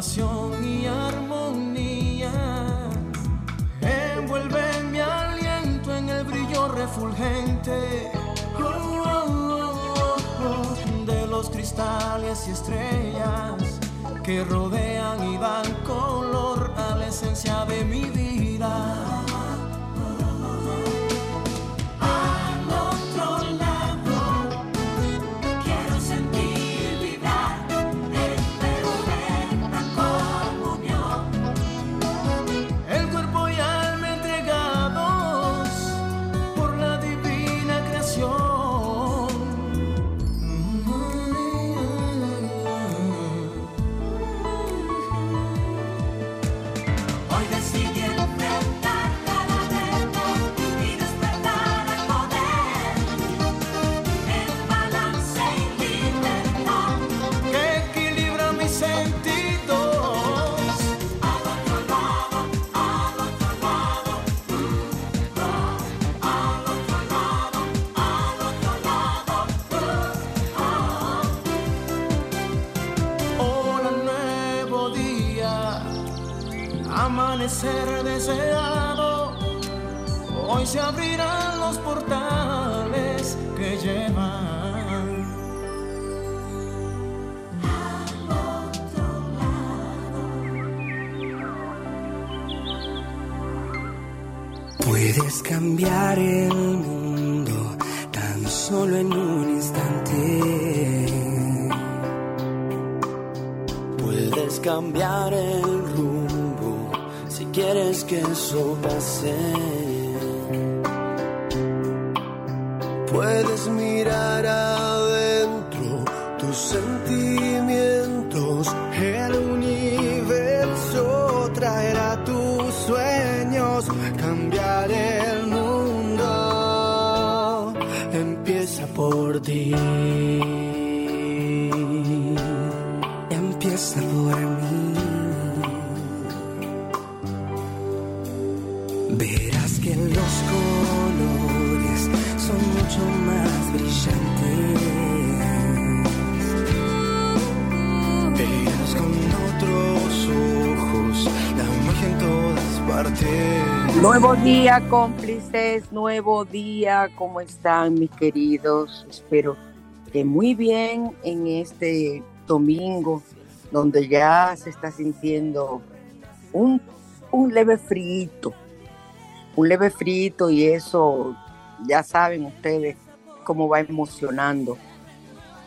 y armonía. Envuelve mi aliento en el brillo refulgente de los cristales y estrellas que rodean y dan color a la esencia de mi vida. Los portales que llevan. Puedes cambiar el mundo tan solo en un instante. Puedes cambiar el quieres que eso pase. Puedes mirar adentro tus sentimientos. Nuevo día, cómplices, nuevo día. ¿Cómo están mis queridos? Espero que muy bien en este domingo, donde ya se está sintiendo un, un leve frío un leve frito y eso, ya saben ustedes cómo va emocionando,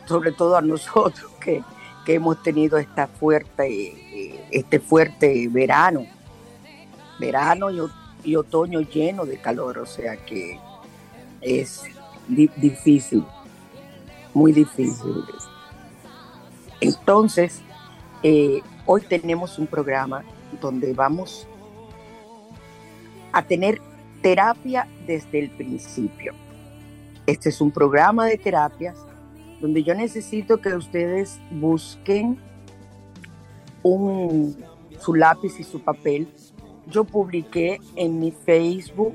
sobre todo a nosotros que, hemos tenido esta fuerte, este fuerte verano, verano y, otoño lleno de calor, o sea que es difícil, muy difícil. Entonces, eh, hoy tenemos un programa donde vamos a tener terapia desde el principio. Este es un programa de terapias donde yo necesito que ustedes busquen un, su lápiz y su papel. Yo publiqué en mi Facebook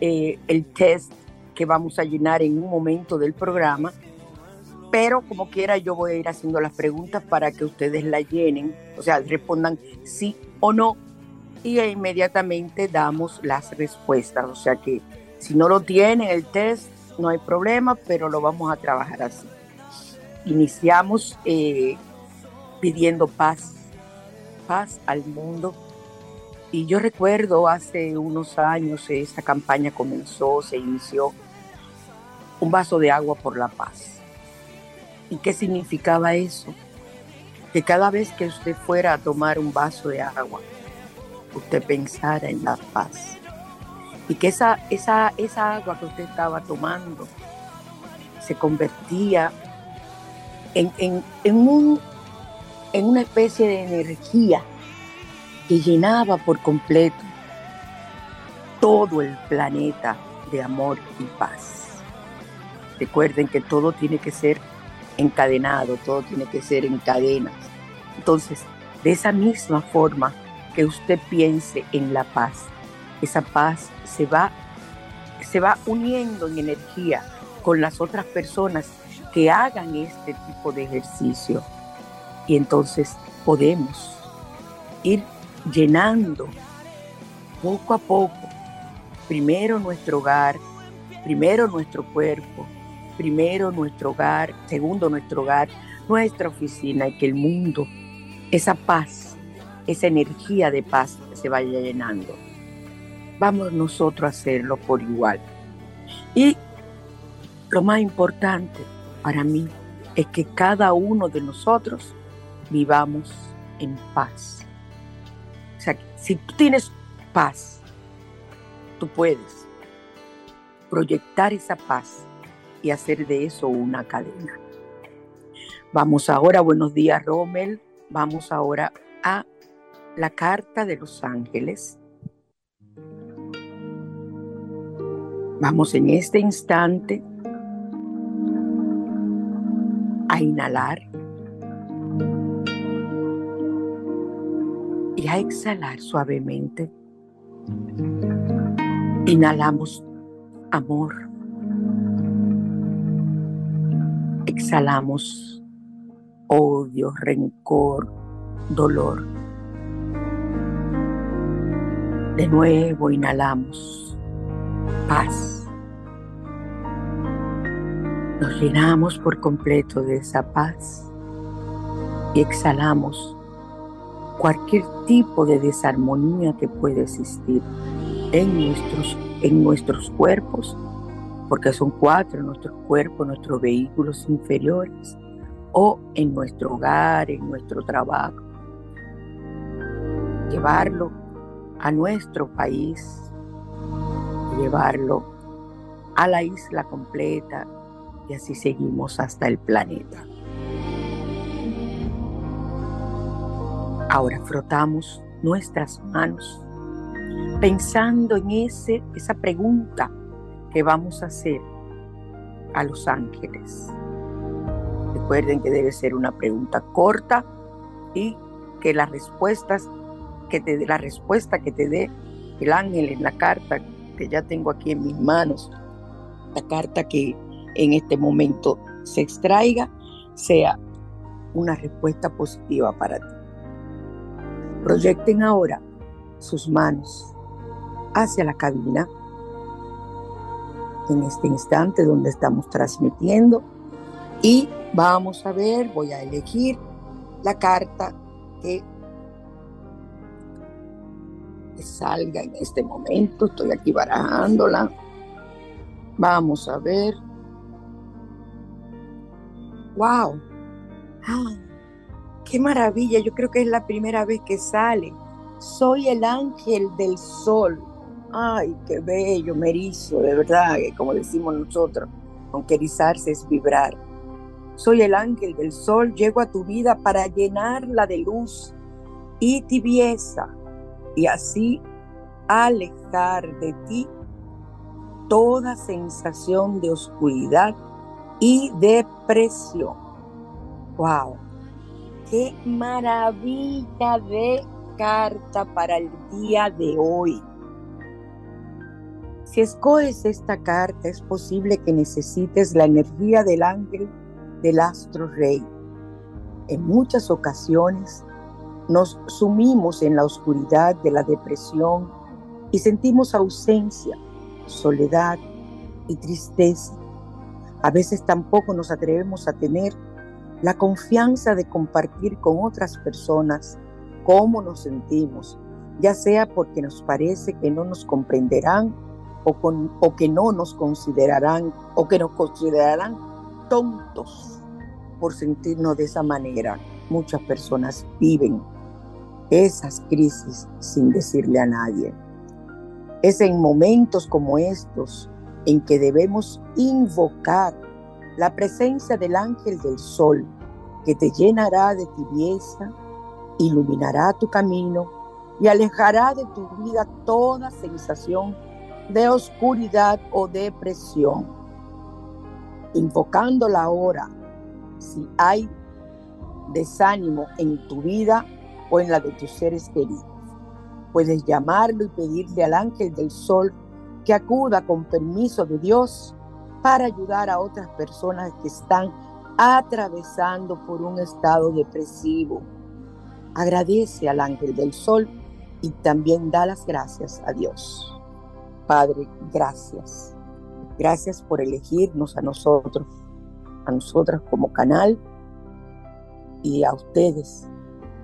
eh, el test que vamos a llenar en un momento del programa, pero como quiera yo voy a ir haciendo las preguntas para que ustedes la llenen, o sea, respondan sí o no y inmediatamente damos las respuestas. O sea que si no lo tienen el test, no hay problema, pero lo vamos a trabajar así. Iniciamos eh, pidiendo paz, paz al mundo. Y yo recuerdo hace unos años esta campaña comenzó, se inició un vaso de agua por la paz. ¿Y qué significaba eso? Que cada vez que usted fuera a tomar un vaso de agua, usted pensara en la paz. Y que esa, esa, esa agua que usted estaba tomando se convertía en, un, en una especie de energía que llenaba por completo todo el planeta de amor y paz. Recuerden que todo tiene que ser encadenado, todo tiene que ser en cadenas. Entonces, de esa misma forma, que usted piense en la paz. Esa paz se va, se va uniendo en energía con las otras personas que hagan este tipo de ejercicio. Y entonces podemos ir llenando poco a poco, primero nuestro hogar, primero nuestro cuerpo, primero nuestro hogar, segundo nuestro hogar, nuestra oficina y que el mundo, esa paz, esa energía de paz se vaya llenando. Vamos nosotros a hacerlo por igual. Y lo más importante para mí es que cada uno de nosotros vivamos en paz. Si tú tienes paz, tú puedes proyectar esa paz y hacer de eso una cadena. Vamos ahora, buenos días Rommel, vamos ahora a la carta de los ángeles. Vamos en este instante a inhalar y a exhalar suavemente. Inhalamos amor. Exhalamos odio, rencor, dolor. De nuevo inhalamos paz. Nos llenamos por completo de esa paz y exhalamos cualquier tipo de desarmonía que pueda existir en nuestros, en nuestros cuerpos, porque son cuatro nuestros cuerpos, nuestros vehículos inferiores, o en nuestro hogar, en nuestro trabajo. Llevarlo a nuestro país, llevarlo a la isla completa y así seguimos hasta el planeta. Ahora frotamos nuestras manos pensando en ese, esa pregunta que vamos a hacer a los ángeles. Recuerden que debe ser una pregunta corta y que las respuestas que te la respuesta que te dé el ángel en la carta que ya tengo aquí en mis manos, la carta que en este momento se extraiga, sea una respuesta positiva para ti. Proyecten ahora sus manos hacia la cabina en este instante donde estamos transmitiendo y vamos a ver, voy a elegir la carta que, salga en este momento. Estoy aquí barajándola. Vamos a ver. ¡Wow! ¡Ah! Qué maravilla, yo creo que es la primera vez que sale. Soy el ángel del sol. Ay, qué bello, me erizo, de verdad, como decimos nosotros, aunque erizarse es vibrar. Soy el ángel del sol, llego a tu vida para llenarla de luz y tibieza y así alejar de ti toda sensación de oscuridad y depresión. ¡Wow! Qué maravilla de carta para el día de hoy. Si escoges esta carta, es posible que necesites la energía del ángel del astro rey. En muchas ocasiones nos sumimos en la oscuridad de la depresión y sentimos ausencia, soledad y tristeza. A veces tampoco nos atrevemos a tener la confianza de compartir con otras personas cómo nos sentimos, ya sea porque nos parece que no nos comprenderán o, o que no nos considerarán o que nos considerarán tontos por sentirnos de esa manera. Muchas personas viven esas crisis sin decirle a nadie. Es en momentos como estos en que debemos invocar la presencia del ángel del sol, que te llenará de tibieza, iluminará tu camino y alejará de tu vida toda sensación de oscuridad o depresión. Invocándola ahora, si hay desánimo en tu vida o en la de tus seres queridos. Puedes llamarlo y pedirle al ángel del sol que acuda con permiso de Dios para ayudar a otras personas que están atravesando por un estado depresivo. Agradece al ángel del sol y también da las gracias a Dios. Padre, gracias. Gracias por elegirnos a nosotros, a nosotras como canal y a ustedes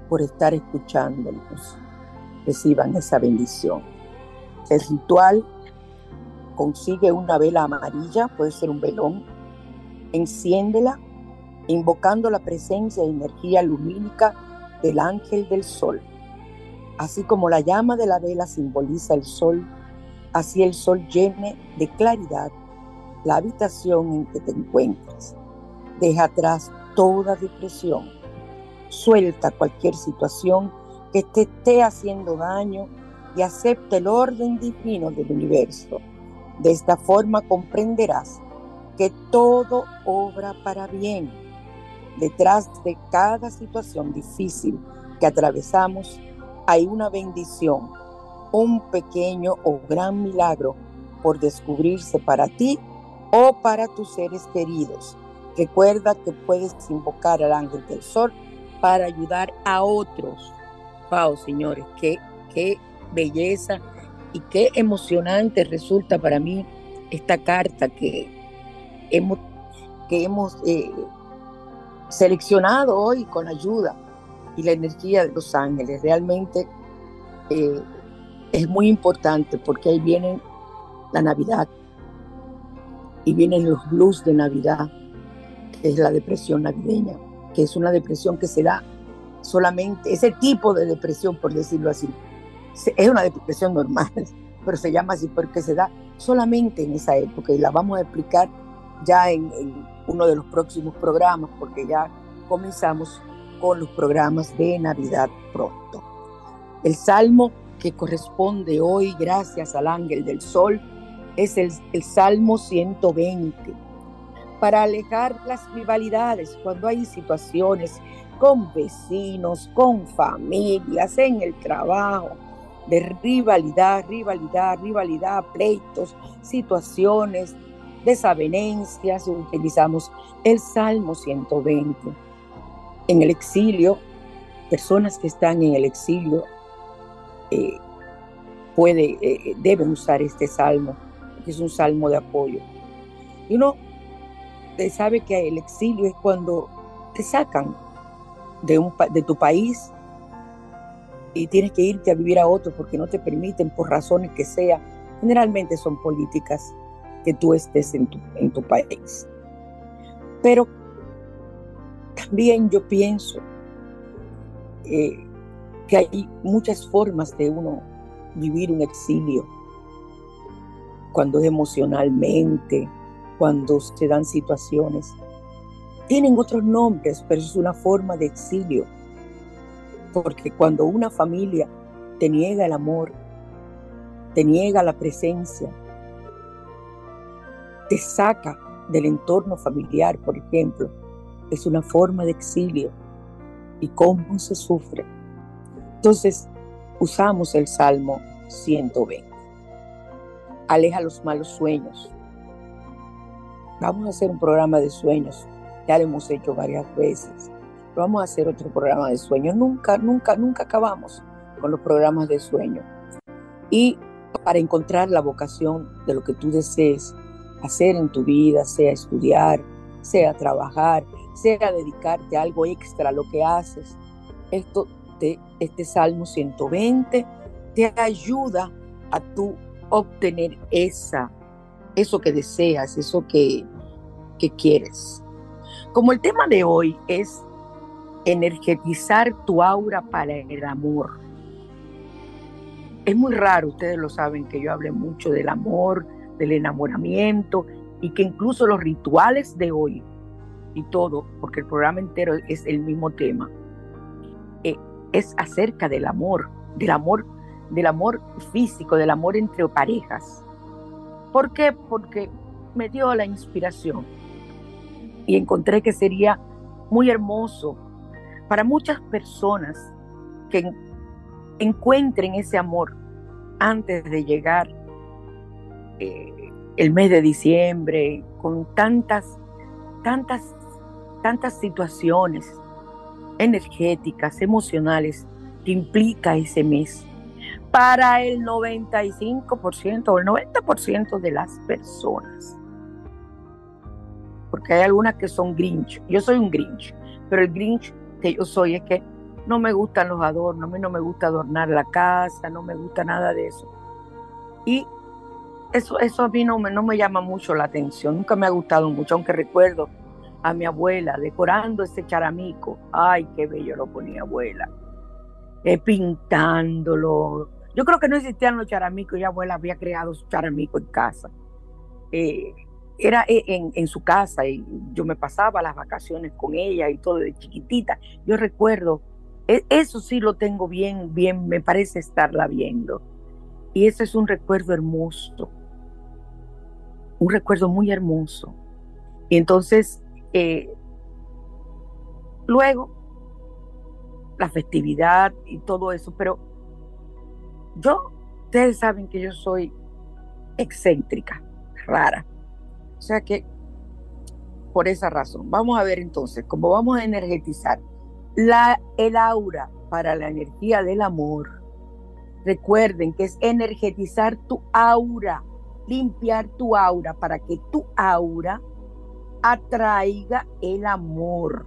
por estar escuchándonos. Reciban esa bendición. El ritual consigue una vela amarilla, puede ser un velón, enciéndela invocando la presencia y energía lumínica del ángel del sol. Así como la llama de la vela simboliza el sol, así el sol llene de claridad la habitación en que te encuentras. Deja atrás toda depresión. Suelta cualquier situación que te esté haciendo daño y acepta el orden divino del universo. De esta forma comprenderás que todo obra para bien. Detrás de cada situación difícil que atravesamos hay una bendición, un pequeño o gran milagro por descubrirse para ti o para tus seres queridos. Recuerda que puedes invocar al ángel del sol para ayudar a otros. Wow, señores, qué, qué belleza y qué emocionante resulta para mí esta carta que hemos, eh, seleccionado hoy con ayuda y la energía de los ángeles. Realmente eh, es muy importante porque ahí viene la Navidad y vienen los blues de Navidad, que es la depresión navideña, que es una depresión que se da solamente, ese tipo de depresión, por decirlo así, es una depresión normal, pero se llama así porque se da solamente en esa época y la vamos a explicar ya en, uno de los próximos programas porque ya comenzamos con los programas de Navidad pronto. El salmo que corresponde hoy, gracias al ángel del sol, es el, Salmo 120. Para alejar las rivalidades cuando hay situaciones con vecinos, con familias, en el trabajo, de rivalidad, rivalidad, rivalidad, pleitos, situaciones, desavenencias, utilizamos el Salmo 120. En el exilio, personas que están en el exilio eh, puede, eh, deben usar este salmo, que es un salmo de apoyo. Y uno sabe que el exilio es cuando te sacan de, un, de tu país y tienes que irte a vivir a otro porque no te permiten por razones que sea. Generalmente son políticas que tú estés en tu, en tu país. Pero también yo pienso eh, que hay muchas formas de uno vivir un exilio. Cuando es emocionalmente, cuando se dan situaciones. Tienen otros nombres, pero es una forma de exilio. Porque cuando una familia te niega el amor, te niega la presencia, te saca del entorno familiar, por ejemplo, es una forma de exilio. ¿Y cómo se sufre? Entonces, usamos el Salmo 120. Aleja los malos sueños. Vamos a hacer un programa de sueños. Ya lo hemos hecho varias veces. Vamos a hacer otro programa de sueños. Nunca, nunca, nunca acabamos con los programas de sueño. Y para encontrar la vocación de lo que tú desees hacer en tu vida, sea estudiar, sea trabajar, sea dedicarte a algo extra, lo que haces. Esto de este Salmo 120 te ayuda a tú obtener esa, eso que deseas, eso que, que quieres. Como el tema de hoy es energetizar tu aura para el amor. Es muy raro, ustedes lo saben, que yo hable mucho del amor, del enamoramiento y que incluso los rituales de hoy y todo, porque el programa entero es el mismo tema, eh, es acerca del amor, del amor, del amor físico, del amor entre parejas. ¿Por qué? Porque me dio la inspiración y encontré que sería muy hermoso para muchas personas que encuentren ese amor antes de llegar eh, el mes de diciembre, con tantas, tantas, tantas situaciones energéticas, emocionales que implica ese mes para el 95% o el 90% de las personas. Porque hay algunas que son Grinch. Yo soy un Grinch, pero el Grinch yo soy es que no me gustan los adornos, a mí no me gusta adornar la casa, no me gusta nada de eso. Y eso, eso a mí no me, no me llama mucho la atención, nunca me ha gustado mucho, aunque recuerdo a mi abuela decorando ese charamico. Ay, qué bello lo ponía abuela. Eh, pintándolo. Yo creo que no existían los charamicos y abuela había creado su charamico en casa. Eh, era e, en, en, su casa y yo me pasaba las vacaciones con ella y todo de chiquitita. Yo recuerdo, e, eso sí lo tengo bien, bien, me parece estarla viendo. Y ese es un recuerdo hermoso, un recuerdo muy hermoso. Y entonces, eh, luego, la festividad y todo eso, pero yo, ustedes saben que yo soy excéntrica, rara. O sea que, por esa razón, vamos a ver entonces, cómo vamos a energetizar la, el aura para la energía del amor. Recuerden que es energetizar tu aura, limpiar tu aura para que tu aura atraiga el amor.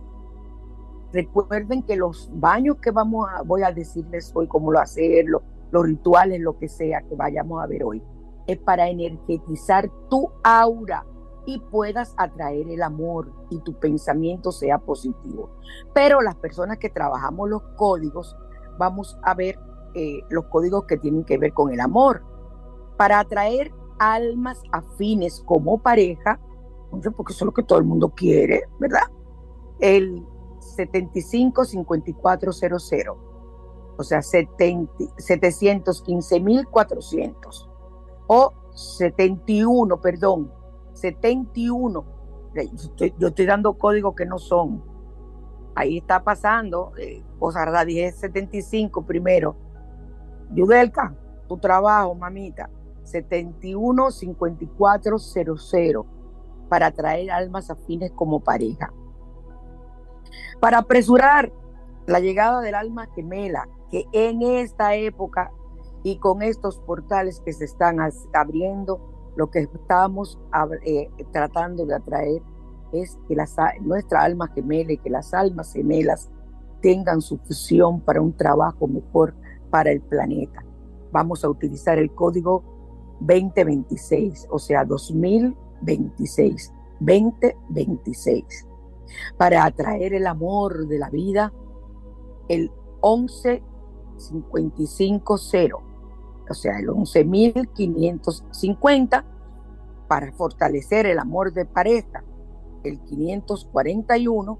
Recuerden que los baños que vamos a, voy a decirles hoy cómo lo hacerlo, los rituales, lo que sea que vayamos a ver hoy, es para energetizar tu aura puedas atraer el amor y tu pensamiento sea positivo. Pero las personas que trabajamos los códigos, vamos a ver eh, los códigos que tienen que ver con el amor. Para atraer almas afines como pareja, porque eso es lo que todo el mundo quiere, ¿verdad? El 755400, o sea, 715.400, o 71, perdón, 71. Yo estoy, dando códigos que no son. Ahí está pasando, eh, cosa 10 75 primero. Yudelka, tu trabajo, mamita, 715400 para atraer almas afines como pareja. Para apresurar la llegada del alma gemela, que en esta época y con estos portales que se están abriendo, lo que estamos eh, tratando de atraer es que nuestra alma gemela y que las almas gemelas tengan su fusión para un trabajo mejor para el planeta. Vamos a utilizar el código 2026, o sea, 2026, 2026, para atraer el amor de la vida, el 11550, o sea, el 11550, para fortalecer el amor de pareja, el 541,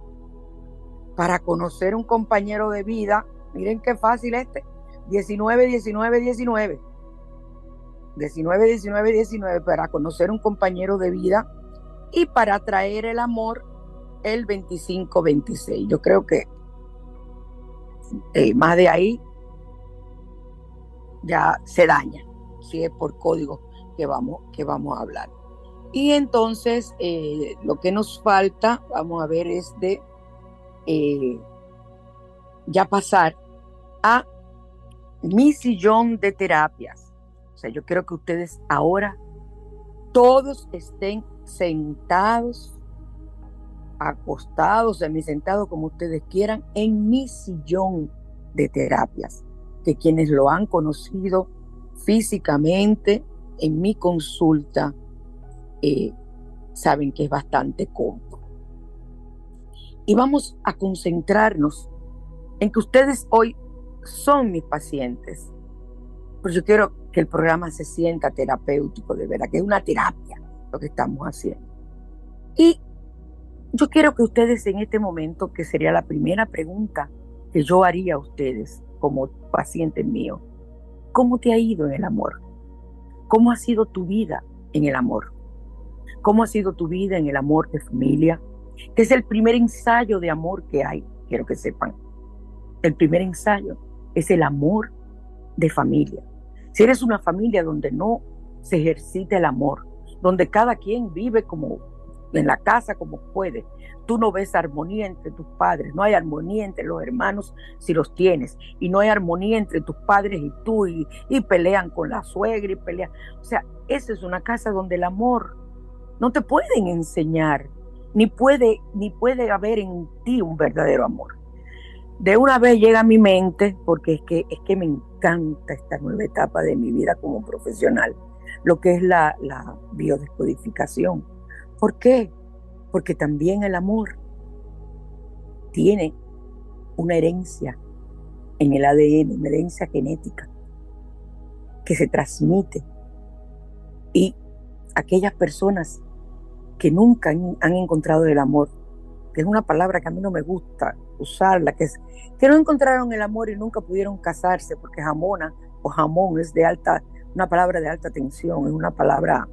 para conocer un compañero de vida, miren qué fácil este, 19, 19, 19. 19, 19, 19 para conocer un compañero de vida y para atraer el amor el 25, 26. Yo creo que eh, más de ahí ya se daña, si es por código que vamos, que vamos a hablar. Y entonces eh, lo que nos falta, vamos a ver, es de eh, ya pasar a mi sillón de terapias. O sea, yo quiero que ustedes ahora todos estén sentados, acostados, sentados, como ustedes quieran, en mi sillón de terapias. Que quienes lo han conocido físicamente en mi consulta eh, saben que es bastante cómodo. Y vamos a concentrarnos en que ustedes hoy son mis pacientes. Pero yo quiero que el programa se sienta terapéutico, de verdad, que es una terapia lo que estamos haciendo. Y yo quiero que ustedes en este momento, que sería la primera pregunta que yo haría a ustedes como pacientes míos, ¿cómo te ha ido en el amor? ¿Cómo ha sido tu vida en el amor? ¿Cómo ha sido tu vida en el amor de familia? Que es el primer ensayo de amor que hay, quiero que sepan. El primer ensayo es el amor de familia. Si eres una familia donde no se ejercita el amor, donde cada quien vive como en la casa como puede. Tú no ves armonía entre tus padres, no hay armonía entre los hermanos si los tienes, y no hay armonía entre tus padres y tú, y, pelean con la suegra y pelean. O sea, esa es una casa donde el amor no te pueden enseñar, ni puede, ni puede haber en ti un verdadero amor. De una vez llega a mi mente, porque es que, es que me encanta esta nueva etapa de mi vida como profesional, lo que es la biodescodificación. ¿Por qué? Porque también el amor tiene una herencia en el ADN, una herencia genética que se transmite. Y aquellas personas que nunca han encontrado el amor, que es una palabra que a mí no me gusta usarla, que es que no encontraron el amor y nunca pudieron casarse, porque jamona o jamón es de alta, una palabra de alta tensión, es una palabra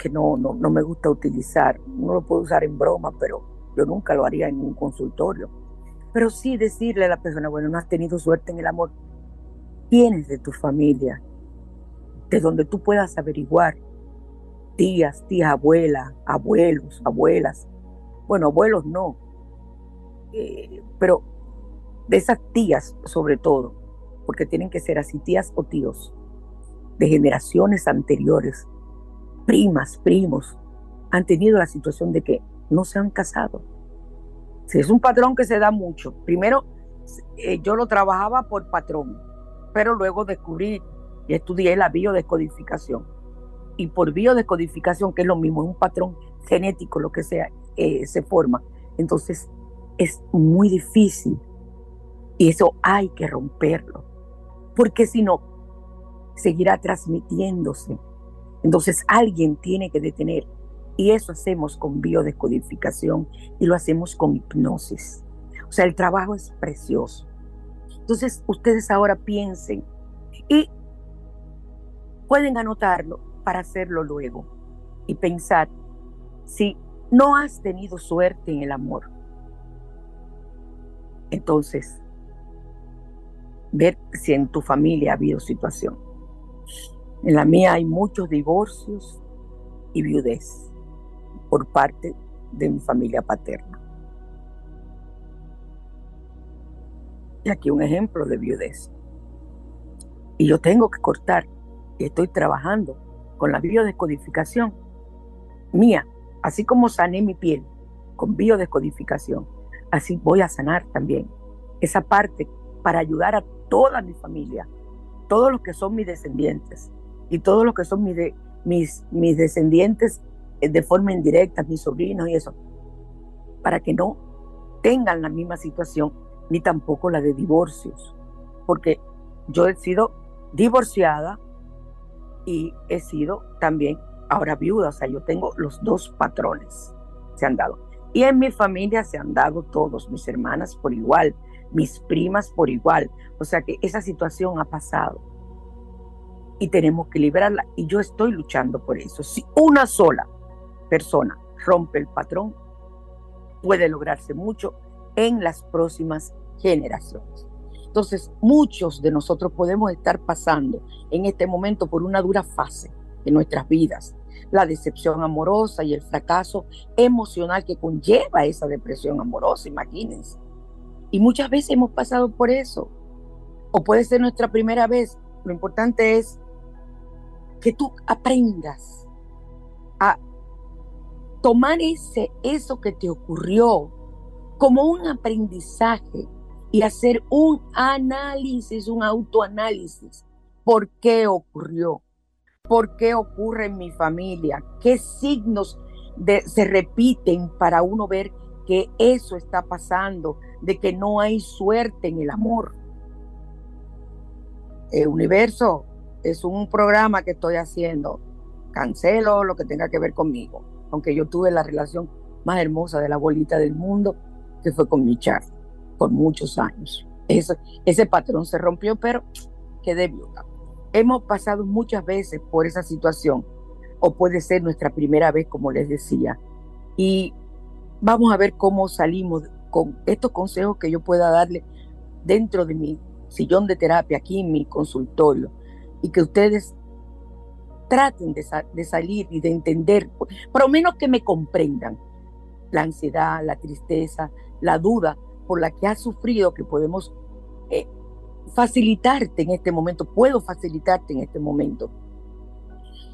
que no, no, no me gusta utilizar. No lo puedo usar en broma, pero yo nunca lo haría en un consultorio. Pero sí decirle a la persona, bueno, no has tenido suerte en el amor, tienes de tu familia, de donde tú puedas averiguar tías, tías, abuelas, abuelos, abuelas. Bueno, abuelos no, eh, pero de esas tías sobre todo, porque tienen que ser así tías o tíos, de generaciones anteriores, primas, primos, han tenido la situación de que no se han casado. Es un patrón que se da mucho. Primero, eh, yo lo trabajaba por patrón, pero luego descubrí y estudié la biodescodificación y por biodescodificación, que es lo mismo, es un patrón genético, lo que sea, eh, se forma. Entonces es muy difícil y eso hay que romperlo, porque si no, seguirá transmitiéndose. Entonces alguien tiene que detener y eso hacemos con biodescodificación y lo hacemos con hipnosis. O sea, el trabajo es precioso. Entonces ustedes ahora piensen y pueden anotarlo para hacerlo luego y pensar si no has tenido suerte en el amor. Entonces, ver si en tu familia ha habido situación. En la mía hay muchos divorcios y viudez por parte de mi familia paterna. Y aquí un ejemplo de viudez. Y yo tengo que cortar y estoy trabajando con la biodescodificación mía, así como sané mi piel con biodescodificación, así voy a sanar también esa parte para ayudar a toda mi familia, todos los que son mis descendientes y todos los que son mis, mis, mis descendientes eh, de forma indirecta, mis sobrinos y eso, para que no tengan la misma situación ni tampoco la de divorcios, porque yo he sido divorciada y he sido también ahora viuda, o sea, yo tengo los dos patrones, se han dado. Y en mi familia se han dado todos, mis hermanas por igual, mis primas por igual, o sea que esa situación ha pasado y tenemos que liberarla y yo estoy luchando por eso. Si una sola persona rompe el patrón, puede lograrse mucho en las próximas generaciones. Entonces, muchos de nosotros podemos estar pasando en este momento por una dura fase de nuestras vidas, la decepción amorosa y el fracaso emocional que conlleva esa depresión amorosa, imagínense. Y muchas veces hemos pasado por eso. O puede ser nuestra primera vez. Lo importante es que tú aprendas a tomar ese, eso que te ocurrió como un aprendizaje y hacer un análisis, un autoanálisis. ¿Por qué ocurrió? ¿Por qué ocurre en mi familia? ¿Qué signos se repiten para uno ver que eso está pasando, de que no hay suerte en el amor? El universo es un programa que estoy haciendo. Cancelo lo que tenga que ver conmigo, aunque yo tuve la relación más hermosa de la bolita del mundo, que fue con mi chat por muchos años. Ese, ese patrón se rompió, pero quedé viuda. Hemos pasado muchas veces por esa situación, o puede ser nuestra primera vez, como les decía. Y vamos a ver cómo salimos con estos consejos que yo pueda darle dentro de mi sillón de terapia, aquí en mi consultorio, y que ustedes traten de, salir y de entender, por lo menos que me comprendan la ansiedad, la tristeza, la duda por la que has sufrido, que podemos eh, facilitarte en este momento, puedo facilitarte en este momento.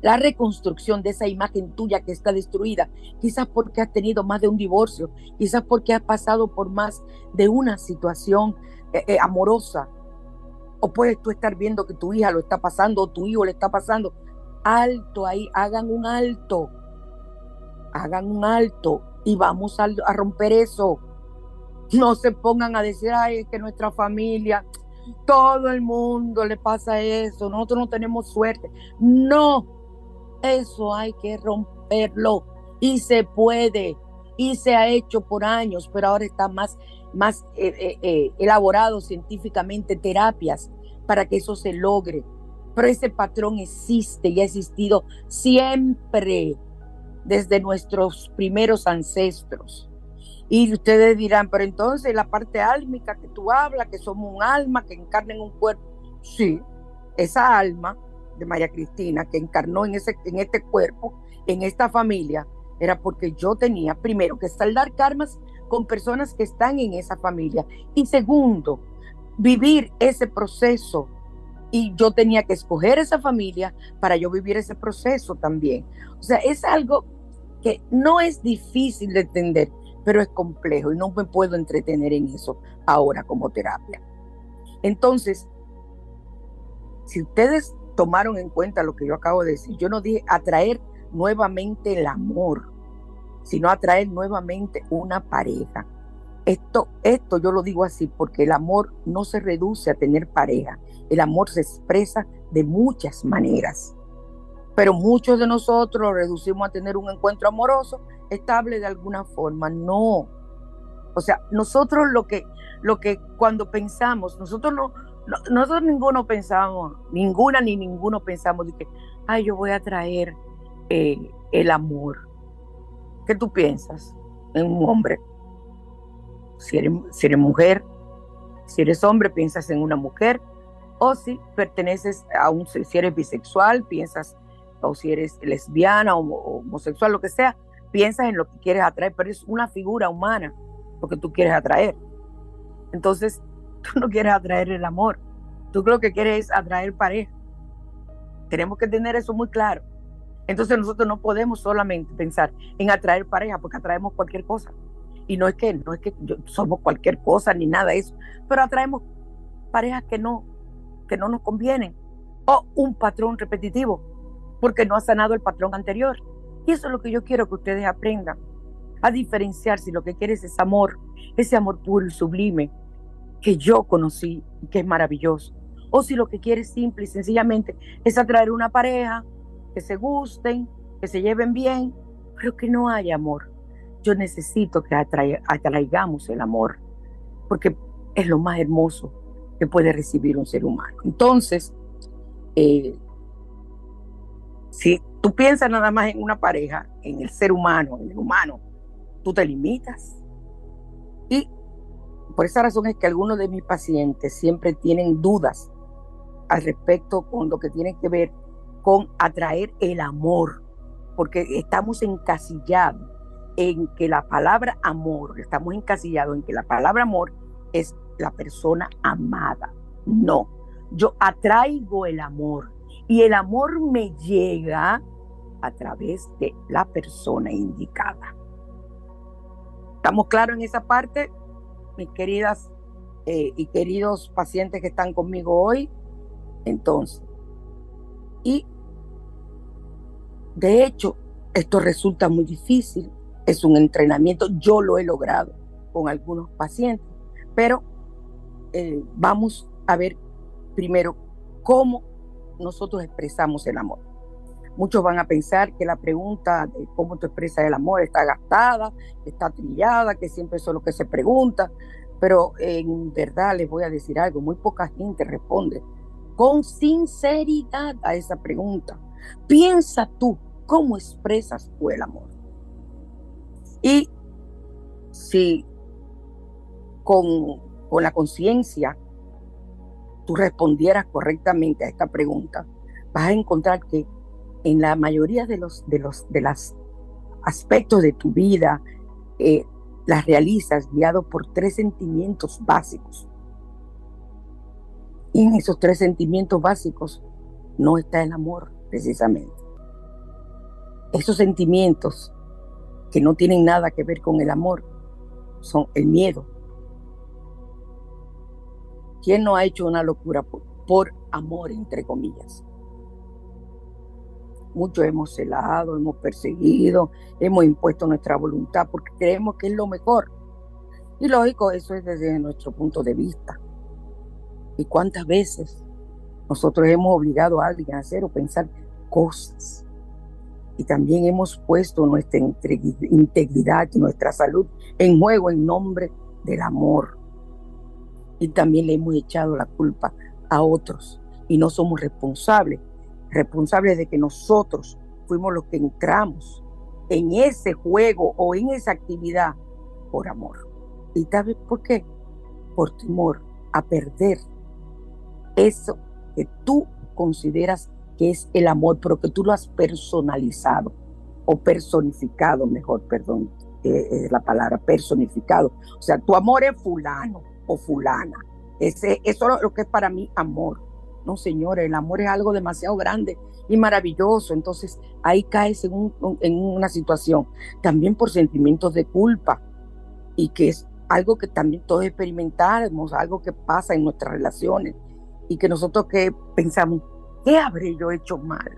La reconstrucción de esa imagen tuya que está destruida, quizás porque has tenido más de un divorcio, quizás porque has pasado por más de una situación eh, eh, amorosa, o puedes tú estar viendo que tu hija lo está pasando o tu hijo le está pasando. Alto ahí, hagan un alto, hagan un alto y vamos a, a romper eso. No se pongan a decir, ay, es que nuestra familia, todo el mundo le pasa eso, nosotros no tenemos suerte. No, eso hay que romperlo y se puede y se ha hecho por años, pero ahora está más, más eh, eh, eh, elaborado científicamente terapias para que eso se logre. Pero ese patrón existe y ha existido siempre desde nuestros primeros ancestros. Y ustedes dirán, pero entonces la parte álmica que tú hablas, que somos un alma que encarna en un cuerpo. Sí, esa alma de María Cristina que encarnó en, ese, en este cuerpo, en esta familia, era porque yo tenía primero que saldar karmas con personas que están en esa familia. Y segundo, vivir ese proceso. Y yo tenía que escoger esa familia para yo vivir ese proceso también. O sea, es algo que no es difícil de entender, pero es complejo y no me puedo entretener en eso ahora como terapia. Entonces, si ustedes tomaron en cuenta lo que yo acabo de decir, yo no dije atraer nuevamente el amor, sino atraer nuevamente una pareja. Esto, esto yo lo digo así porque el amor no se reduce a tener pareja, el amor se expresa de muchas maneras. Pero muchos de nosotros lo reducimos a tener un encuentro amoroso estable de alguna forma. No. O sea, nosotros lo que, lo que cuando pensamos, nosotros no, nosotros ninguno pensamos, ninguna ni ninguno pensamos de que, ay, yo voy a traer eh, el amor. ¿Qué tú piensas en un hombre? Si eres, mujer, si eres hombre, piensas en una mujer, o si perteneces a un, si eres bisexual, piensas, o si eres lesbiana o homosexual, lo que sea, piensas en lo que quieres atraer, pero es una figura humana lo que tú quieres atraer. Entonces, tú no quieres atraer el amor, tú lo que quieres es atraer pareja. Tenemos que tener eso muy claro. Entonces nosotros no podemos solamente pensar en atraer pareja porque atraemos cualquier cosa. Y no es que no es que somos cualquier cosa ni nada de eso, pero atraemos parejas que no que no nos convienen o un patrón repetitivo porque no ha sanado el patrón anterior. Y eso es lo que yo quiero que ustedes aprendan, a diferenciar si lo que quieres es amor, ese amor puro y sublime que yo conocí y que es maravilloso. O si lo que quieres simple y sencillamente es atraer una pareja, que se gusten, que se lleven bien, pero que no haya amor. Yo necesito que atraigamos el amor, porque es lo más hermoso que puede recibir un ser humano. Entonces, eh, si tú piensas nada más en una pareja, en el ser humano, en el humano, tú te limitas. Y por esa razón es que algunos de mis pacientes siempre tienen dudas al respecto con lo que tiene que ver con atraer el amor, porque estamos encasillados en que la palabra amor, estamos encasillados en que la palabra amor es la persona amada. No, yo atraigo el amor y el amor me llega a través de la persona indicada. ¿Estamos claros en esa parte, mis queridas eh, y queridos pacientes que están conmigo hoy? Entonces, y de hecho, esto resulta muy difícil, es un entrenamiento, yo lo he logrado con algunos pacientes, pero eh, vamos a ver primero cómo nosotros expresamos el amor. Muchos van a pensar que la pregunta de cómo tú expresas el amor está gastada, está trillada, que siempre eso es lo que se pregunta, pero en verdad les voy a decir algo, muy poca gente responde con sinceridad a esa pregunta. Piensa tú cómo expresas tú el amor. Y si con, con la conciencia tú respondieras correctamente a esta pregunta, vas a encontrar que en la mayoría de los, de los de las aspectos de tu vida, eh, las realizas guiado por tres sentimientos básicos. Y en esos tres sentimientos básicos no está el amor, precisamente. Esos sentimientos que no tienen nada que ver con el amor son el miedo. ¿Quién no ha hecho una locura por, por amor, entre comillas? Muchos hemos celado, hemos perseguido, hemos impuesto nuestra voluntad porque creemos que es lo mejor. Y lógico, eso es desde nuestro punto de vista. ¿Y cuántas veces nosotros hemos obligado a alguien a hacer o pensar cosas? Y también hemos puesto nuestra integridad y nuestra salud en juego en nombre del amor. Y también le hemos echado la culpa a otros y no somos responsables, responsables de que nosotros fuimos los que entramos en ese juego o en esa actividad por amor. ¿Y sabes por qué? Por temor a perder eso que tú consideras que es el amor, pero que tú lo has personalizado o personificado, mejor, perdón, es la palabra personificado. O sea, tu amor es fulano o fulana. Ese, eso es lo que es para mí amor. No, señores, el amor es algo demasiado grande y maravilloso. Entonces ahí caes en, en una situación también por sentimientos de culpa y que es algo que también todos experimentamos, algo que pasa en nuestras relaciones y que nosotros que pensamos, ¿qué habré yo hecho mal?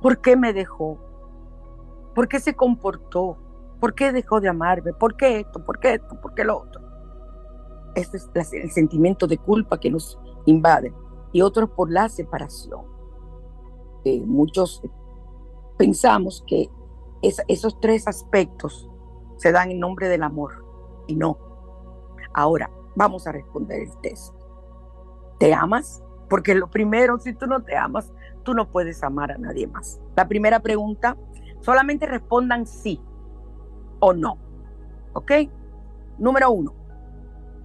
¿Por qué me dejó? ¿Por qué se comportó? ¿Por qué dejó de amarme? ¿Por qué esto? ¿Por qué esto? ¿Por qué lo otro? Este es el sentimiento de culpa que nos invade. Y otros por la separación. Eh, muchos pensamos que esos tres aspectos se dan en nombre del amor y no. Ahora, vamos a responder el test. ¿Te amas? Porque lo primero, si tú no te amas, tú no puedes amar a nadie más. La primera pregunta, solamente respondan sí o no. ¿Ok? Número uno,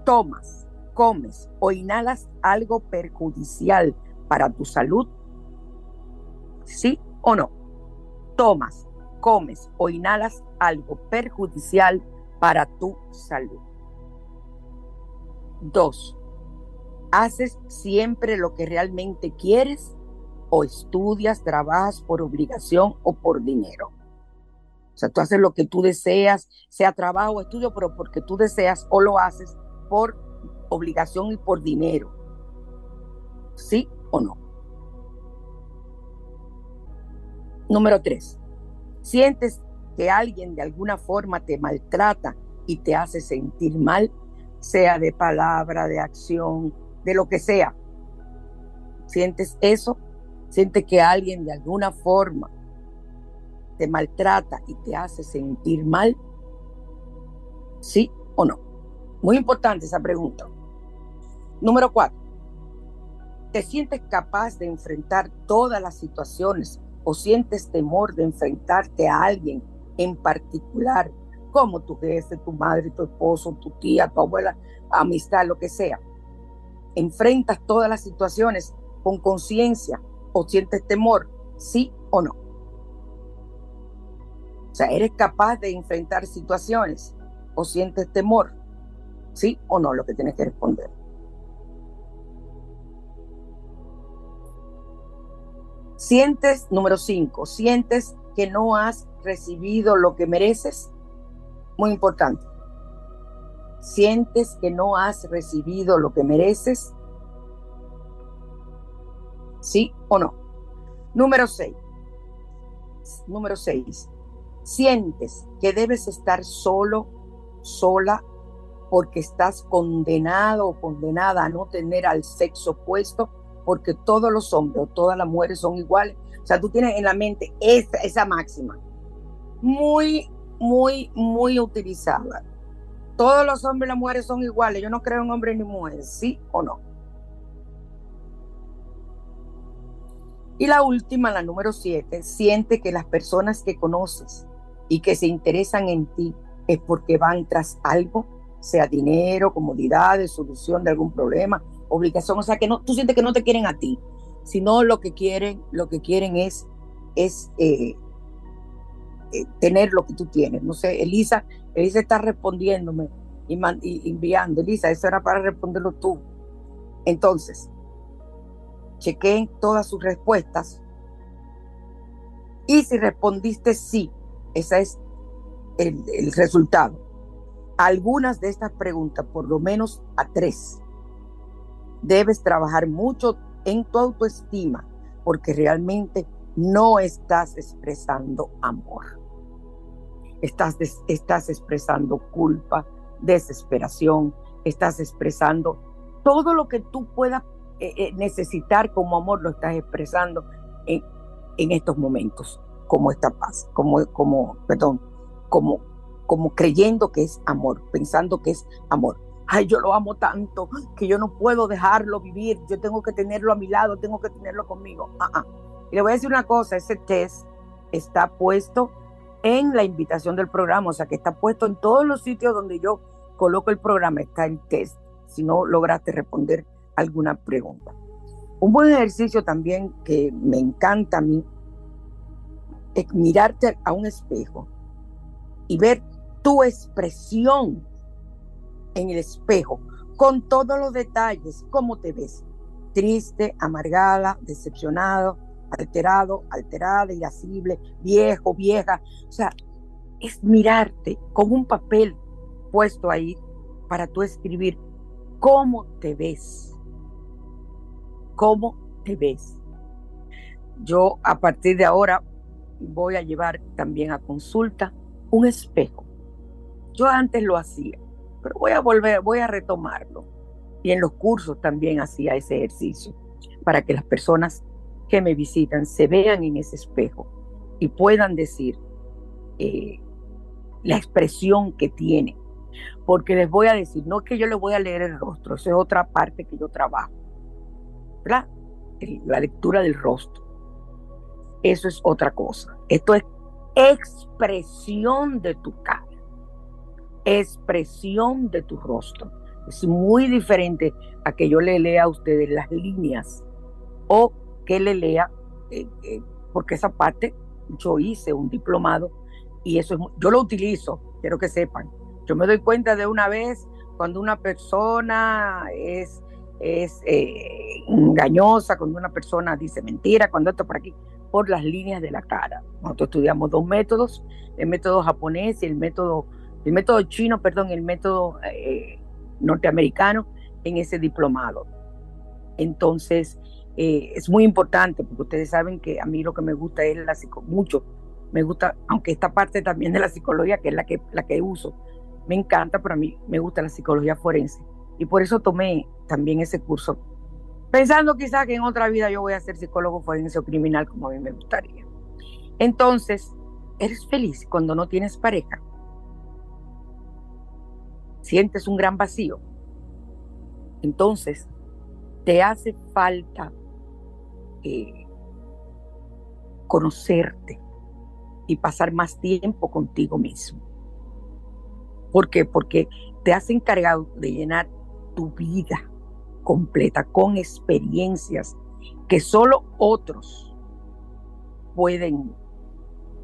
tomas, comes o inhalas algo perjudicial para tu salud. ¿Sí o no? Tomas, comes o inhalas algo perjudicial para tu salud. Dos, ¿Haces siempre lo que realmente quieres o estudias, trabajas por obligación o por dinero? O sea, tú haces lo que tú deseas, sea trabajo o estudio, pero porque tú deseas o lo haces por obligación y por dinero. ¿Sí o no? Número tres, sientes que alguien de alguna forma te maltrata y te hace sentir mal, sea de palabra, de acción, de lo que sea. ¿Sientes eso? ¿Sientes que alguien de alguna forma te maltrata y te hace sentir mal? ¿Sí o no? Muy importante esa pregunta. Número cuatro. ¿Te sientes capaz de enfrentar todas las situaciones o sientes temor de enfrentarte a alguien en particular, como tu jefe, tu madre, tu esposo, tu tía, tu abuela, amistad, lo que sea? Enfrentas todas las situaciones con conciencia o sientes temor, sí o no. O sea, eres capaz de enfrentar situaciones o sientes temor, sí o no, lo que tienes que responder. Sientes, número cinco, sientes que no has recibido lo que mereces. Muy importante sientes que no has recibido lo que mereces? ¿Sí o no? Número 6. Número 6. Sientes que debes estar solo, sola, porque estás condenado o condenada a no tener al sexo opuesto, porque todos los hombres o todas las mujeres son iguales. O sea, tú tienes en la mente esa, esa máxima. Muy, muy, muy utilizada todos los hombres y las mujeres son iguales. Yo no creo en hombres ni mujeres, ¿sí o no? Y la última, la número siete, siente que las personas que conoces y que se interesan en ti es porque van tras algo, sea dinero, comodidades, solución de algún problema, obligación. O sea, que no, tú sientes que no te quieren a ti, sino lo que quieren, lo que quieren es es eh, eh, tener lo que tú tienes. No sé, Elisa, Elisa está respondiéndome y, y enviando. Elisa, eso era para responderlo tú. Entonces, chequeen todas sus respuestas. Y si respondiste sí, ese es el resultado. Algunas de estas preguntas, por lo menos a tres, debes trabajar mucho en tu autoestima porque realmente no estás expresando amor. Estás, estás expresando culpa, desesperación, estás expresando todo lo que tú puedas eh, eh, necesitar como amor, lo estás expresando en, en estos momentos, como esta paz, como, como, perdón, como, como creyendo que es amor, pensando que es amor ay, yo lo amo tanto que yo no puedo dejarlo vivir, yo tengo que tenerlo a mi lado, tengo que tenerlo conmigo. Ah, ah. Y le voy a decir una cosa, ese test está puesto en la invitación del programa, o sea que está puesto en todos los sitios donde yo coloco el programa, está el test, si no lograste responder alguna pregunta. Un buen ejercicio también que me encanta a mí es mirarte a un espejo y ver tu expresión en el espejo, con todos los detalles, cómo te ves. Triste, amargada, decepcionado, alterado, alterada, irascible, viejo, vieja. O sea, es mirarte con un papel puesto ahí para tú escribir cómo te ves. ¿Cómo te ves? Yo a partir de ahora voy a llevar también a consulta un espejo. Yo antes lo hacía pero voy a volver, voy a retomarlo. Y en los cursos también hacía ese ejercicio para que las personas que me visitan se vean en ese espejo y puedan decir eh, la expresión que tienen. Porque les voy a decir, no es que yo les voy a leer el rostro, eso es otra parte que yo trabajo. ¿Verdad? La lectura del rostro. Eso es otra cosa. Esto es expresión de tu cara expresión de tu rostro. Es muy diferente a que yo le lea a ustedes las líneas o que le lea, eh, eh, porque esa parte yo hice un diplomado y eso es, yo lo utilizo, quiero que sepan. Yo me doy cuenta de una vez cuando una persona es, es eh, engañosa, cuando una persona dice mentira, cuando esto por aquí, por las líneas de la cara. Nosotros estudiamos dos métodos, el método japonés y el método el método chino, perdón, el método norteamericano en ese diplomado. Entonces, eh, es muy importante porque ustedes saben que a mí lo que me gusta es la psicología, mucho, me gusta, aunque esta parte también de la psicología, que es la que, la que uso, me encanta, pero a mí me gusta la psicología forense. Y por eso tomé también ese curso, pensando quizás que en otra vida yo voy a ser psicólogo forense o criminal como a mí me gustaría. Entonces, eres feliz cuando no tienes pareja sientes un gran vacío, entonces te hace falta eh, conocerte y pasar más tiempo contigo mismo. ¿Por qué? Porque te has encargado de llenar tu vida completa con experiencias que solo otros pueden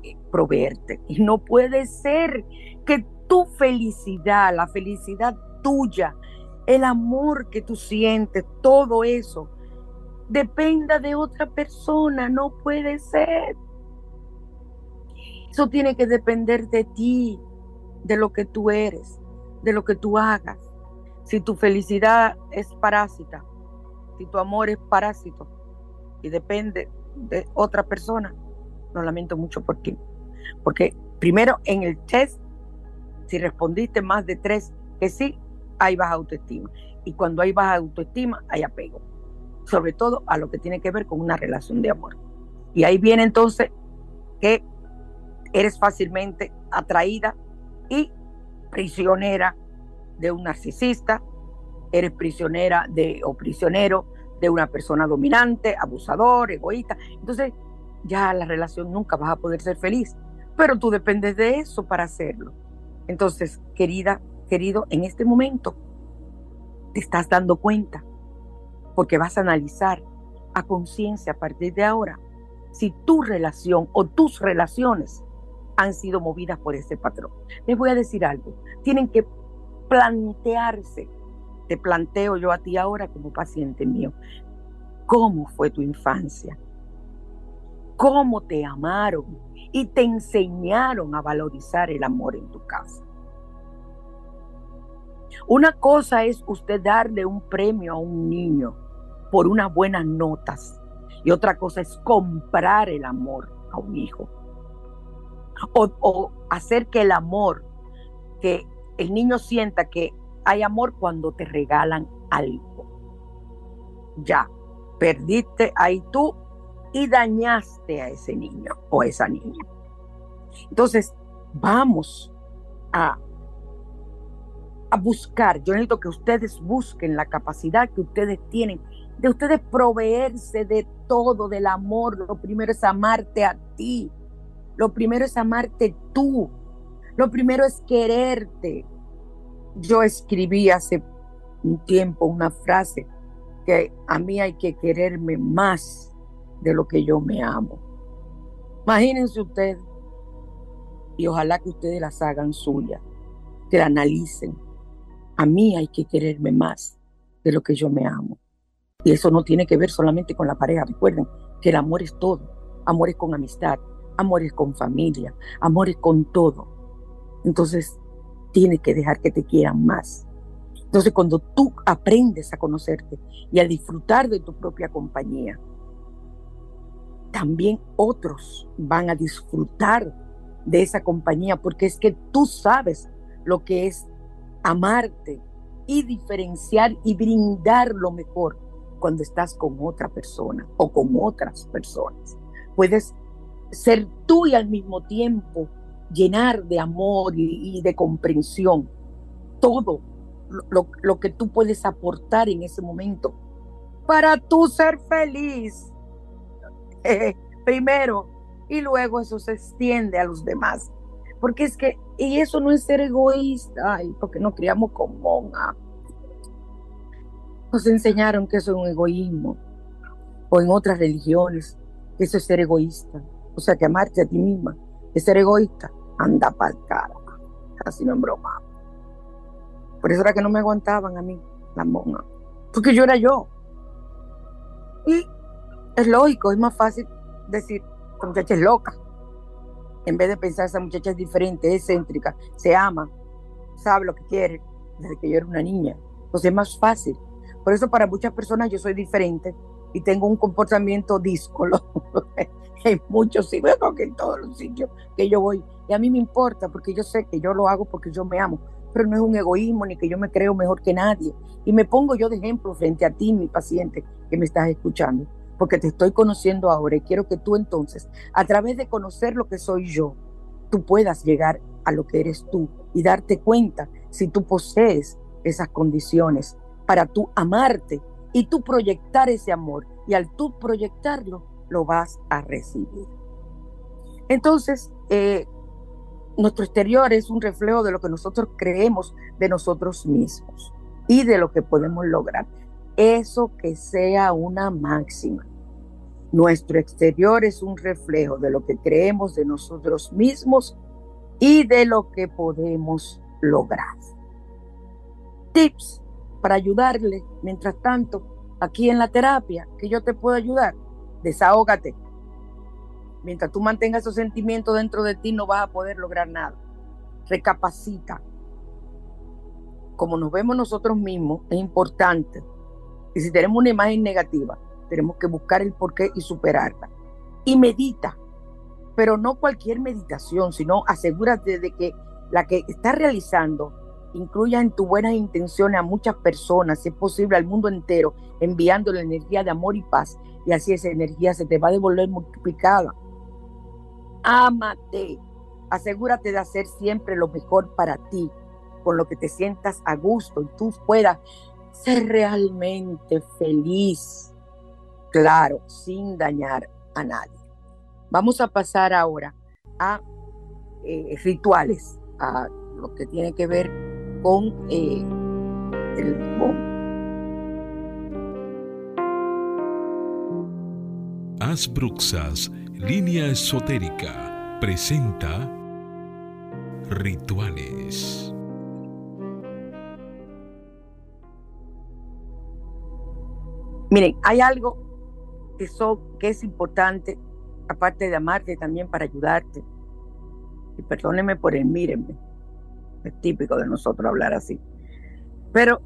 eh, proveerte. Y no puede ser que tu felicidad, la felicidad tuya, el amor que tú sientes, todo eso, dependa de otra persona, no puede ser. Eso tiene que depender de ti, de lo que tú eres, de lo que tú hagas. Si tu felicidad es parásita, si tu amor es parásito y depende de otra persona, lo lamento mucho por ti. Porque primero en el test si respondiste más de tres que sí, hay baja autoestima. Y cuando hay baja autoestima, hay apego. Sobre todo a lo que tiene que ver con una relación de amor. Y ahí viene entonces que eres fácilmente atraída y prisionera de un narcisista, eres prisionera de o prisionero de una persona dominante, abusador, egoísta. Entonces, ya la relación nunca vas a poder ser feliz, pero tú dependes de eso para hacerlo. Entonces, querida, querido, en este momento te estás dando cuenta porque vas a analizar a conciencia a partir de ahora si tu relación o tus relaciones han sido movidas por ese patrón. Les voy a decir algo, tienen que plantearse, te planteo yo a ti ahora como paciente mío, ¿cómo fue tu infancia? ¿Cómo te amaron y te enseñaron a valorizar el amor en tu casa? Una cosa es usted darle un premio a un niño por unas buenas notas y otra cosa es comprar el amor a un hijo. O, hacer que el amor, que el niño sienta que hay amor cuando te regalan algo. Ya, perdiste ahí tú y dañaste a ese niño o esa niña. Entonces, vamos a, a buscar, yo necesito que ustedes busquen la capacidad que ustedes tienen de ustedes proveerse de todo, del amor. Lo primero es amarte a ti. Lo primero es amarte tú. Lo primero es quererte. Yo escribí hace un tiempo una frase que a mí hay que quererme más de lo que yo me amo. Imagínense ustedes, y ojalá que ustedes las hagan suya, que la analicen. A mí hay que quererme más de lo que yo me amo. Y eso no tiene que ver solamente con la pareja. Recuerden que el amor es todo. Amor es con amistad, amor es con familia, amor es con todo. Entonces, tienes que dejar que te quieran más. Entonces, cuando tú aprendes a conocerte y a disfrutar de tu propia compañía, también otros van a disfrutar de esa compañía, porque es que tú sabes lo que es amarte y diferenciar y brindar lo mejor cuando estás con otra persona o con otras personas. Puedes ser tú y al mismo tiempo llenar de amor y, de comprensión todo lo, que tú puedes aportar en ese momento para tú ser feliz. Eh, primero, y luego eso se extiende a los demás. Porque es que, y eso no es ser egoísta, porque nos criamos con monja nos enseñaron que eso es un egoísmo, o en otras religiones, que eso es ser egoísta. O sea, que amarte a ti misma es ser egoísta. Anda para cara. Así no en broma. Por eso era que no me aguantaban a mí, la monja. Porque yo era yo. Y es lógico, es más fácil decir, esta muchacha es loca. En vez de pensar, esa muchacha es diferente, es excéntrica, se ama, sabe lo que quiere, desde que yo era una niña. Entonces es más fácil por eso para muchas personas yo soy diferente y tengo un comportamiento díscolo en muchos sitios, que en todos los sitios que yo voy. Y a mí me importa porque yo sé que yo lo hago porque yo me amo, pero no es un egoísmo ni que yo me creo mejor que nadie. Y me pongo yo de ejemplo frente a ti, mi paciente, que me estás escuchando, porque te estoy conociendo ahora y quiero que tú entonces, a través de conocer lo que soy yo, tú puedas llegar a lo que eres tú y darte cuenta si tú posees esas condiciones para tú amarte y tú proyectar ese amor. Y al tú proyectarlo, lo vas a recibir. Entonces, eh, nuestro exterior es un reflejo de lo que nosotros creemos de nosotros mismos y de lo que podemos lograr. Eso que sea una máxima. Nuestro exterior es un reflejo de lo que creemos de nosotros mismos y de lo que podemos lograr. Tips para ayudarle. Mientras tanto, aquí en la terapia, que yo te puedo ayudar, desahógate. Mientras tú mantengas esos sentimientos dentro de ti, no vas a poder lograr nada. Recapacita. Como nos vemos nosotros mismos, es importante. Y si tenemos una imagen negativa, tenemos que buscar el porqué y superarla. Y medita, pero no cualquier meditación, sino asegúrate de que la que estás realizando incluya en tus buenas intenciones a muchas personas, si es posible al mundo entero, enviando la energía de amor y paz. Y así esa energía se te va a devolver multiplicada. Ámate. Asegúrate de hacer siempre lo mejor para ti, con lo que te sientas a gusto y tú puedas ser realmente feliz. Claro, sin dañar a nadie. Vamos a pasar ahora a eh, rituales, a lo que tiene que ver con eh, el Haz bruxas Línea Esotérica presenta Rituales. Miren, hay algo que, que es importante, aparte de amarte, también para ayudarte. Y perdónenme por el mírenme. Es típico de nosotros hablar así. Pero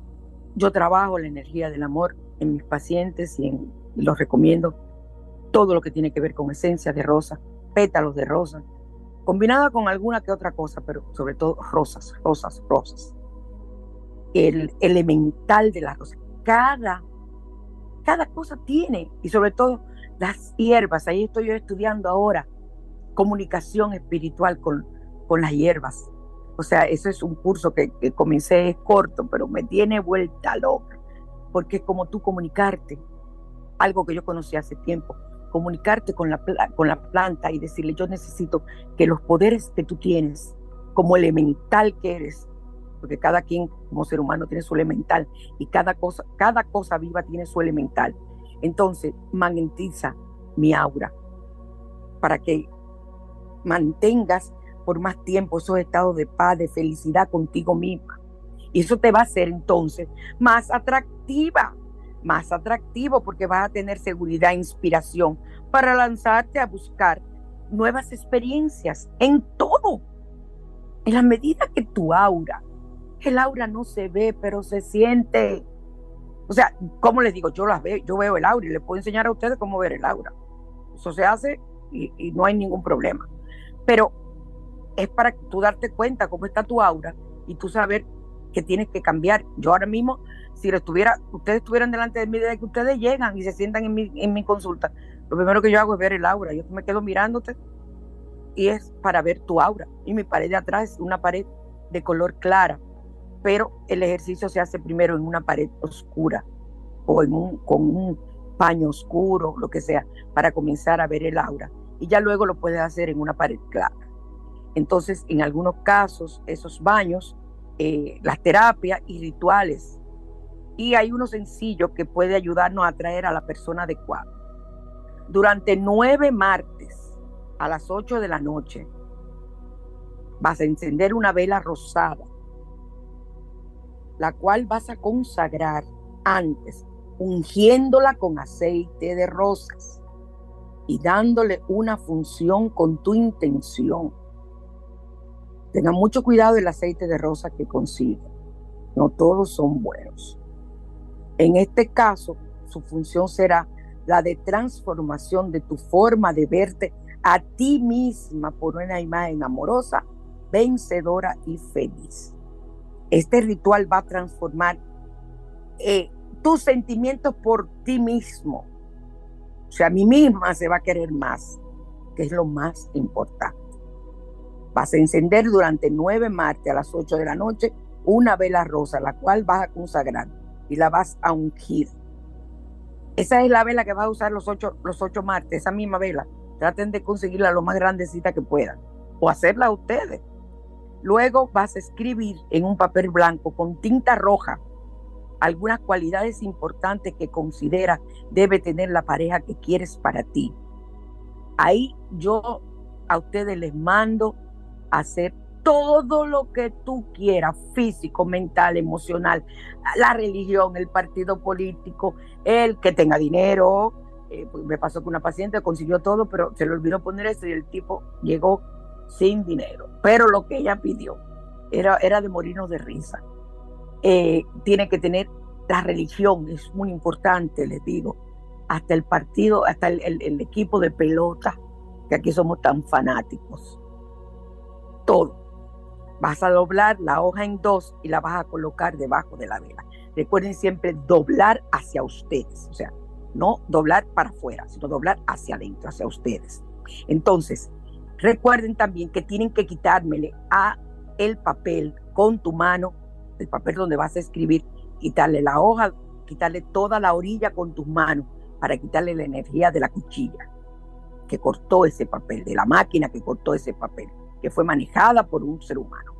yo trabajo la energía del amor en mis pacientes y, los recomiendo todo lo que tiene que ver con esencia de rosa, pétalos de rosa, combinada con alguna que otra cosa, pero sobre todo rosas, rosas, rosas. El elemental de la rosa. Cada, cada cosa tiene, y sobre todo las hierbas. Ahí estoy yo estudiando ahora comunicación espiritual con, con las hierbas. O sea, eso es un curso que, que comencé es corto, pero me tiene vuelta loca, porque es como tú comunicarte, algo que yo conocí hace tiempo, comunicarte con la, con la planta y decirle, yo necesito que los poderes que tú tienes, como elemental que eres, porque cada quien como ser humano tiene su elemental y cada cosa, cada cosa viva tiene su elemental. Entonces, magnetiza mi aura para que mantengas por más tiempo esos estados de paz, de felicidad contigo misma. Y eso te va a hacer entonces más atractiva, más atractivo porque vas a tener seguridad e inspiración para lanzarte a buscar nuevas experiencias en todo. En la medida que tu aura, el aura no se ve, pero se siente. O sea, como les digo, yo las veo, yo veo el aura y les puedo enseñar a ustedes cómo ver el aura. Eso se hace y, y no hay ningún problema. Pero es para tú darte cuenta cómo está tu aura y tú saber que tienes que cambiar. Yo ahora mismo, si lo estuviera, ustedes estuvieran delante de mí desde que ustedes llegan y se sientan en mi, en mi consulta, lo primero que yo hago es ver el aura. Yo me quedo mirándote y es para ver tu aura. Y mi pared de atrás es una pared de color clara, pero el ejercicio se hace primero en una pared oscura o en un, con un paño oscuro, lo que sea, para comenzar a ver el aura. Y ya luego lo puedes hacer en una pared clara. Entonces, en algunos casos, esos baños, eh, las terapias y rituales. Y hay uno sencillo que puede ayudarnos a atraer a la persona adecuada. Durante nueve martes a las ocho de la noche, vas a encender una vela rosada, la cual vas a consagrar antes, ungiéndola con aceite de rosas y dándole una función con tu intención Tengan mucho cuidado del aceite de rosa que consiguen. No todos son buenos. En este caso, su función será la de transformación de tu forma de verte a ti misma por una imagen amorosa, vencedora y feliz. Este ritual va a transformar eh, tus sentimientos por ti mismo. O sea, a mí misma se va a querer más, que es lo más importante. Vas a encender durante nueve martes a las ocho de la noche una vela rosa, la cual vas a consagrar y la vas a ungir. Esa es la vela que vas a usar los ocho, los ocho martes, esa misma vela. Traten de conseguirla lo más grandecita que puedan o hacerla ustedes. Luego vas a escribir en un papel blanco con tinta roja algunas cualidades importantes que considera debe tener la pareja que quieres para ti. Ahí yo a ustedes les mando hacer todo lo que tú quieras, físico, mental, emocional, la religión, el partido político, el que tenga dinero. Eh, pues me pasó que una paciente consiguió todo, pero se le olvidó poner eso y el tipo llegó sin dinero. Pero lo que ella pidió era, era de morirnos de risa. Eh, tiene que tener la religión, es muy importante, les digo. Hasta el partido, hasta el equipo de pelota, que aquí somos tan fanáticos todo. Vas a doblar la hoja en dos y la vas a colocar debajo de la vela. Recuerden siempre doblar hacia ustedes, o sea, no doblar para afuera, sino doblar hacia adentro, hacia ustedes. Entonces, recuerden también que tienen que quitármele a el papel con tu mano, el papel donde vas a escribir, quitarle la hoja, quitarle toda la orilla con tus manos para quitarle la energía de la cuchilla que cortó ese papel, de la máquina que cortó ese papel que fue manejada por un ser humano.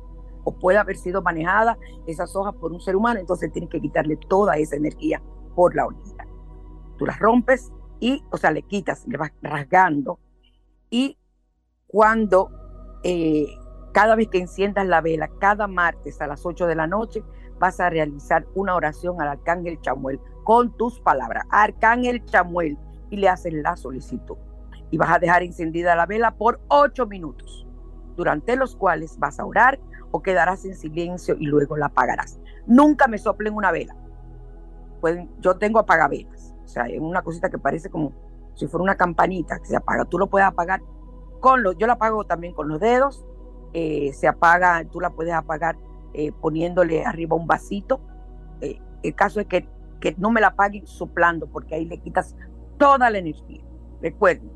O puede haber sido manejada esas hojas por un ser humano, entonces tienes que quitarle toda esa energía por la orilla. Tú las rompes y, o sea, le quitas, le vas rasgando Y cuando eh, cada vez que enciendas la vela, cada martes a las 8 de la noche, vas a realizar una oración al Arcángel Chamuel con tus palabras. Arcángel Chamuel y le haces la solicitud. Y vas a dejar encendida la vela por 8 minutos, durante los cuales vas a orar o quedarás en silencio y luego la apagarás. Nunca me soplen una vela. Yo tengo apagavelas. O sea, es una cosita que parece como si fuera una campanita que se apaga. Tú lo puedes apagar con los, yo la apago también con los dedos. Eh, se apaga, tú la puedes apagar eh, poniéndole arriba un vasito. Eh, el caso es que, que no me la apaguen soplando, porque ahí le quitas toda la energía. Recuerden,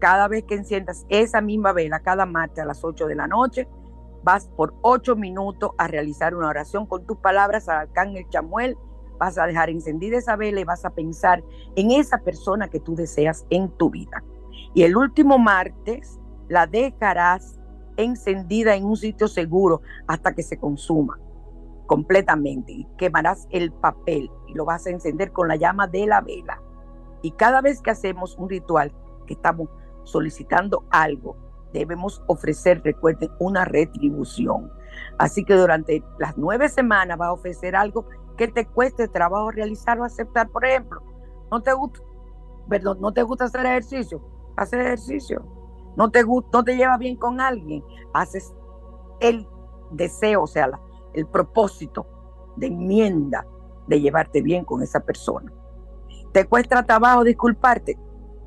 cada vez que enciendas esa misma vela, cada martes a las 8 de la noche, vas por 8 minutos a realizar una oración con tus palabras al arcángel Chamuel. Vas a dejar encendida esa vela y vas a pensar en esa persona que tú deseas en tu vida. Y el último martes la dejarás encendida en un sitio seguro hasta que se consuma completamente y quemarás el papel y lo vas a encender con la llama de la vela. Y cada vez que hacemos un ritual, que estamos solicitando algo, debemos ofrecer, recuerden, una retribución. Así que durante las nueve semanas va a ofrecer algo que te cueste trabajo realizar o aceptar. Por ejemplo, no te gusta, perdón, no te gusta hacer ejercicio, hacer ejercicio. No te gusta, no te lleva bien con alguien, haces el deseo, o sea, el propósito de enmienda de llevarte bien con esa persona. Te cuesta trabajo disculparte,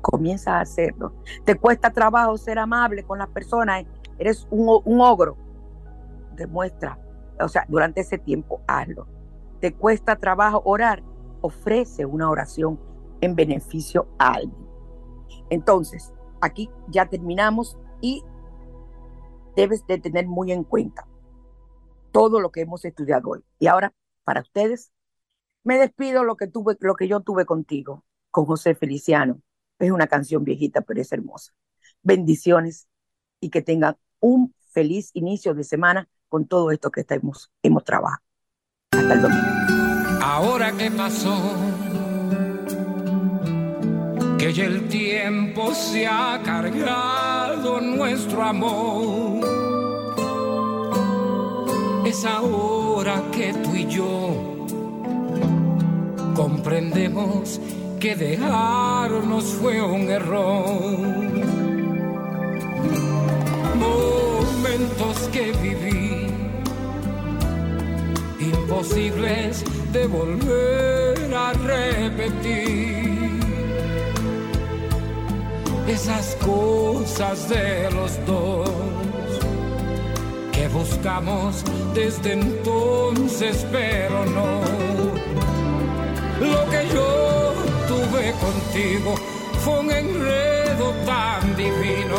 comienza a hacerlo. Te cuesta trabajo ser amable con las personas, eres un, un ogro, demuestra, o sea, durante ese tiempo hazlo. Te cuesta trabajo orar, ofrece una oración en beneficio a alguien. Entonces, aquí ya terminamos y debes de tener muy en cuenta todo lo que hemos estudiado hoy. Y ahora, para ustedes, me despido lo que tuve, lo que yo tuve contigo, con José Feliciano. Es una canción viejita, pero es hermosa. Bendiciones y que tengan un feliz inicio de semana con todo esto que hemos, hemos trabajado. Hasta el domingo. Ahora que pasó que ya el tiempo se ha cargado nuestro amor. Es ahora que tú y yo comprendemos que dejarnos fue un error. Momentos que viví, imposibles de volver a repetir esas cosas de los dos que buscamos desde entonces, pero no. Lo que yo tuve contigo fue un enredo tan divino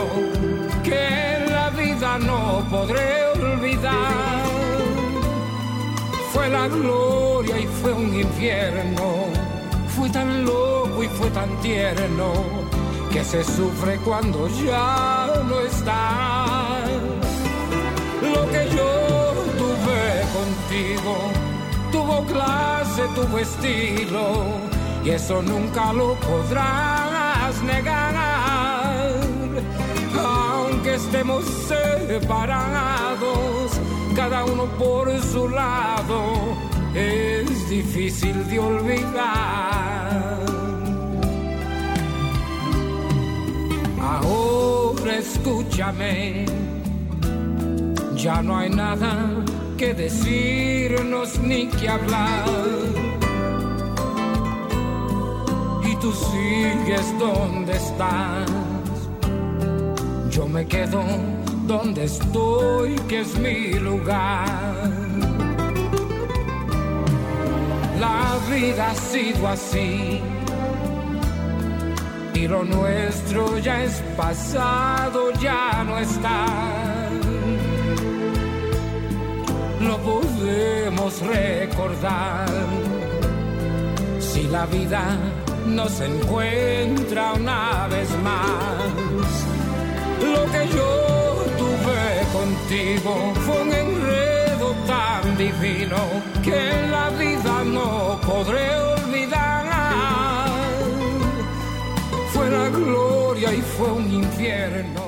que en la vida no podré olvidar. Fue la gloria y fue un infierno, fue tan loco y fue tan tierno que se sufre cuando ya no está. Lo que yo tuve contigo tuvo clase, tuvo estilo, y eso nunca lo podrás negar. Aunque estemos separados, cada uno por su lado, es difícil de olvidar. Ahora escúchame, ya no hay nada que decirnos ni que hablar. Tú sigues donde estás, yo me quedo donde estoy, que es mi lugar. La vida ha sido así y lo nuestro ya es pasado, ya no está. Lo podemos recordar si la vida nos encuentra una vez más. Lo que yo tuve contigo fue un enredo tan divino que en la vida no podré olvidar fue la gloria y fue un infierno.